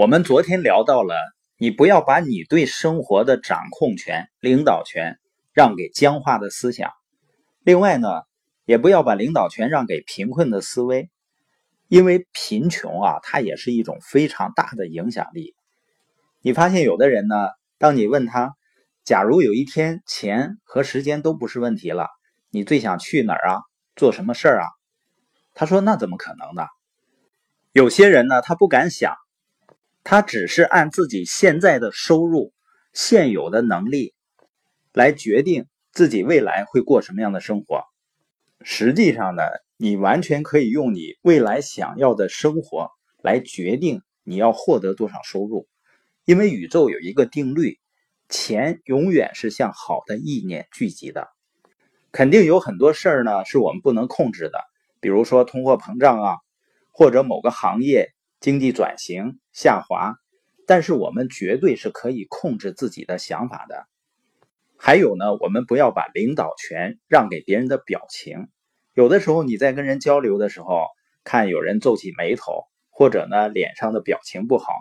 我们昨天聊到了，你不要把你对生活的掌控权、领导权让给僵化的思想。另外呢，也不要把领导权让给贫困的思维，因为贫穷啊，它也是一种非常大的影响力。你发现有的人呢，当你问他，假如有一天钱和时间都不是问题了，你最想去哪儿啊？做什么事儿啊？他说：“那怎么可能呢？”有些人呢，他不敢想。他只是按自己现在的收入、现有的能力来决定自己未来会过什么样的生活。实际上呢，你完全可以用你未来想要的生活来决定你要获得多少收入。因为宇宙有一个定律，钱永远是向好的意念聚集的。肯定有很多事儿呢是我们不能控制的，比如说通货膨胀啊，或者某个行业。经济转型下滑，但是我们绝对是可以控制自己的想法的。还有呢，我们不要把领导权让给别人的表情。有的时候你在跟人交流的时候，看有人皱起眉头，或者呢脸上的表情不好，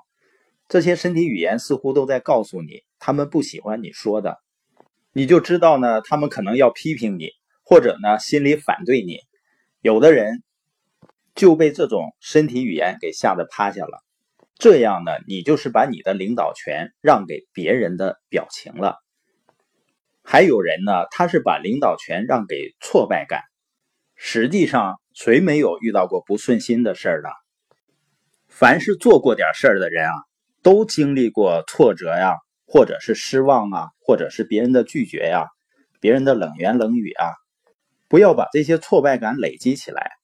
这些身体语言似乎都在告诉你，他们不喜欢你说的。你就知道呢，他们可能要批评你，或者呢心里反对你。有的人。就被这种身体语言给吓得趴下了，这样呢，你就是把你的领导权让给别人的表情了。还有人呢，他是把领导权让给挫败感。实际上，谁没有遇到过不顺心的事儿呢？凡是做过点事儿的人啊，都经历过挫折呀，或者是失望啊，或者是别人的拒绝呀，别人的冷言冷语啊。不要把这些挫败感累积起来。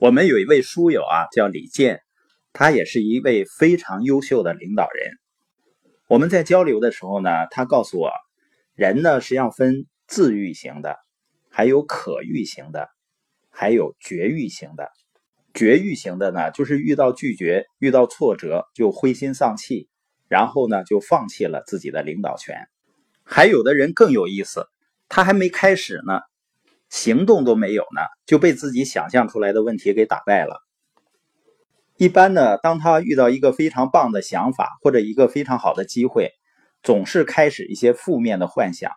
我们有一位书友啊，叫李健，他也是一位非常优秀的领导人。我们在交流的时候呢，他告诉我，人呢实际上分自愈型的，还有可愈型的，还有绝育型的。绝育型的呢，就是遇到拒绝、遇到挫折就灰心丧气，然后呢就放弃了自己的领导权。还有的人更有意思，他还没开始呢。行动都没有呢，就被自己想象出来的问题给打败了。一般呢，当他遇到一个非常棒的想法或者一个非常好的机会，总是开始一些负面的幻想。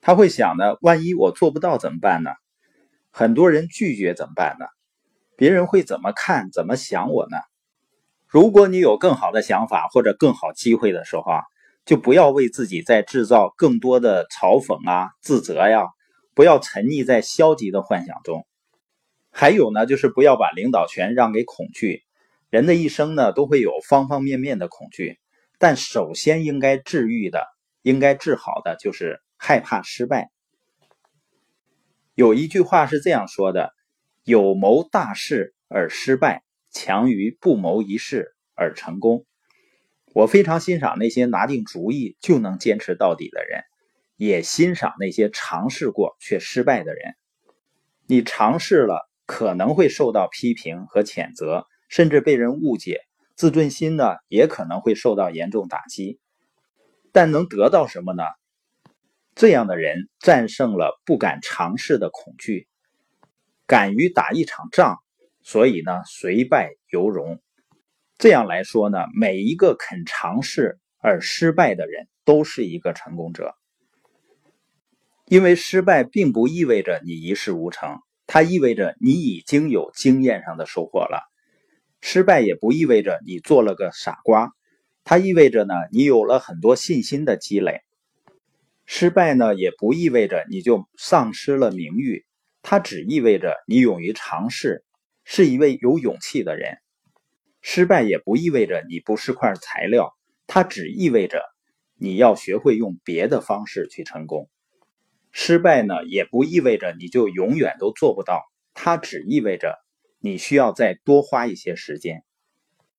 他会想呢，万一我做不到怎么办呢？很多人拒绝怎么办呢？别人会怎么看、怎么想我呢？如果你有更好的想法或者更好机会的时候啊，就不要为自己再制造更多的嘲讽啊、自责呀。不要沉溺在消极的幻想中，还有呢，就是不要把领导权让给恐惧。人的一生呢，都会有方方面面的恐惧，但首先应该治愈的、应该治好的，就是害怕失败。有一句话是这样说的：“有谋大事而失败，强于不谋一事而成功。”我非常欣赏那些拿定主意就能坚持到底的人。也欣赏那些尝试过却失败的人。你尝试了，可能会受到批评和谴责，甚至被人误解，自尊心呢也可能会受到严重打击。但能得到什么呢？这样的人战胜了不敢尝试的恐惧，敢于打一场仗，所以呢虽败犹荣。这样来说呢，每一个肯尝试而失败的人都是一个成功者。因为失败并不意味着你一事无成，它意味着你已经有经验上的收获了。失败也不意味着你做了个傻瓜，它意味着呢你有了很多信心的积累。失败呢也不意味着你就丧失了名誉，它只意味着你勇于尝试，是一位有勇气的人。失败也不意味着你不是块材料，它只意味着你要学会用别的方式去成功。失败呢，也不意味着你就永远都做不到，它只意味着你需要再多花一些时间。